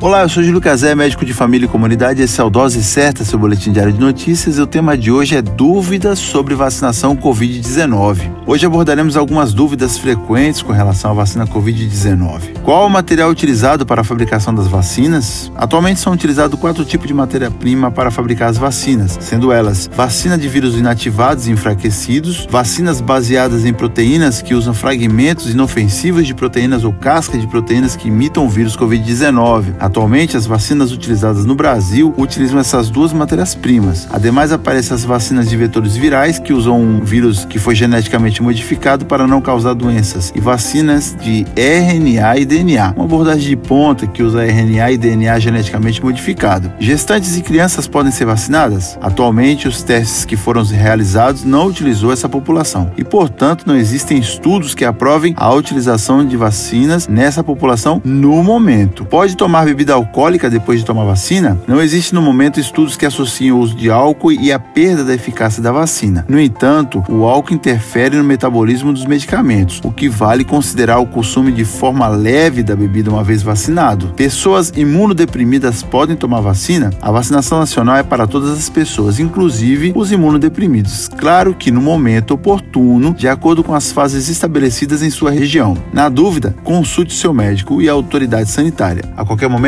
Olá, eu sou Júlio Cazé, médico de família e comunidade. Esse é o Dose Certa, seu boletim diário de notícias. E o tema de hoje é dúvidas sobre vacinação Covid-19. Hoje abordaremos algumas dúvidas frequentes com relação à vacina Covid-19. Qual o material utilizado para a fabricação das vacinas? Atualmente são utilizados quatro tipos de matéria-prima para fabricar as vacinas, sendo elas vacina de vírus inativados e enfraquecidos, vacinas baseadas em proteínas que usam fragmentos inofensivos de proteínas ou cascas de proteínas que imitam o vírus Covid-19 Atualmente, as vacinas utilizadas no Brasil utilizam essas duas matérias-primas. Ademais, aparecem as vacinas de vetores virais, que usam um vírus que foi geneticamente modificado para não causar doenças, e vacinas de RNA e DNA, uma abordagem de ponta que usa RNA e DNA geneticamente modificado. Gestantes e crianças podem ser vacinadas? Atualmente, os testes que foram realizados não utilizou essa população e, portanto, não existem estudos que aprovem a utilização de vacinas nessa população no momento. Pode tomar bebida alcoólica depois de tomar vacina, não existe no momento estudos que associem o uso de álcool e a perda da eficácia da vacina. No entanto, o álcool interfere no metabolismo dos medicamentos, o que vale considerar o consumo de forma leve da bebida uma vez vacinado. Pessoas imunodeprimidas podem tomar vacina? A vacinação nacional é para todas as pessoas, inclusive os imunodeprimidos. Claro que no momento oportuno, de acordo com as fases estabelecidas em sua região. Na dúvida, consulte seu médico e a autoridade sanitária. A qualquer momento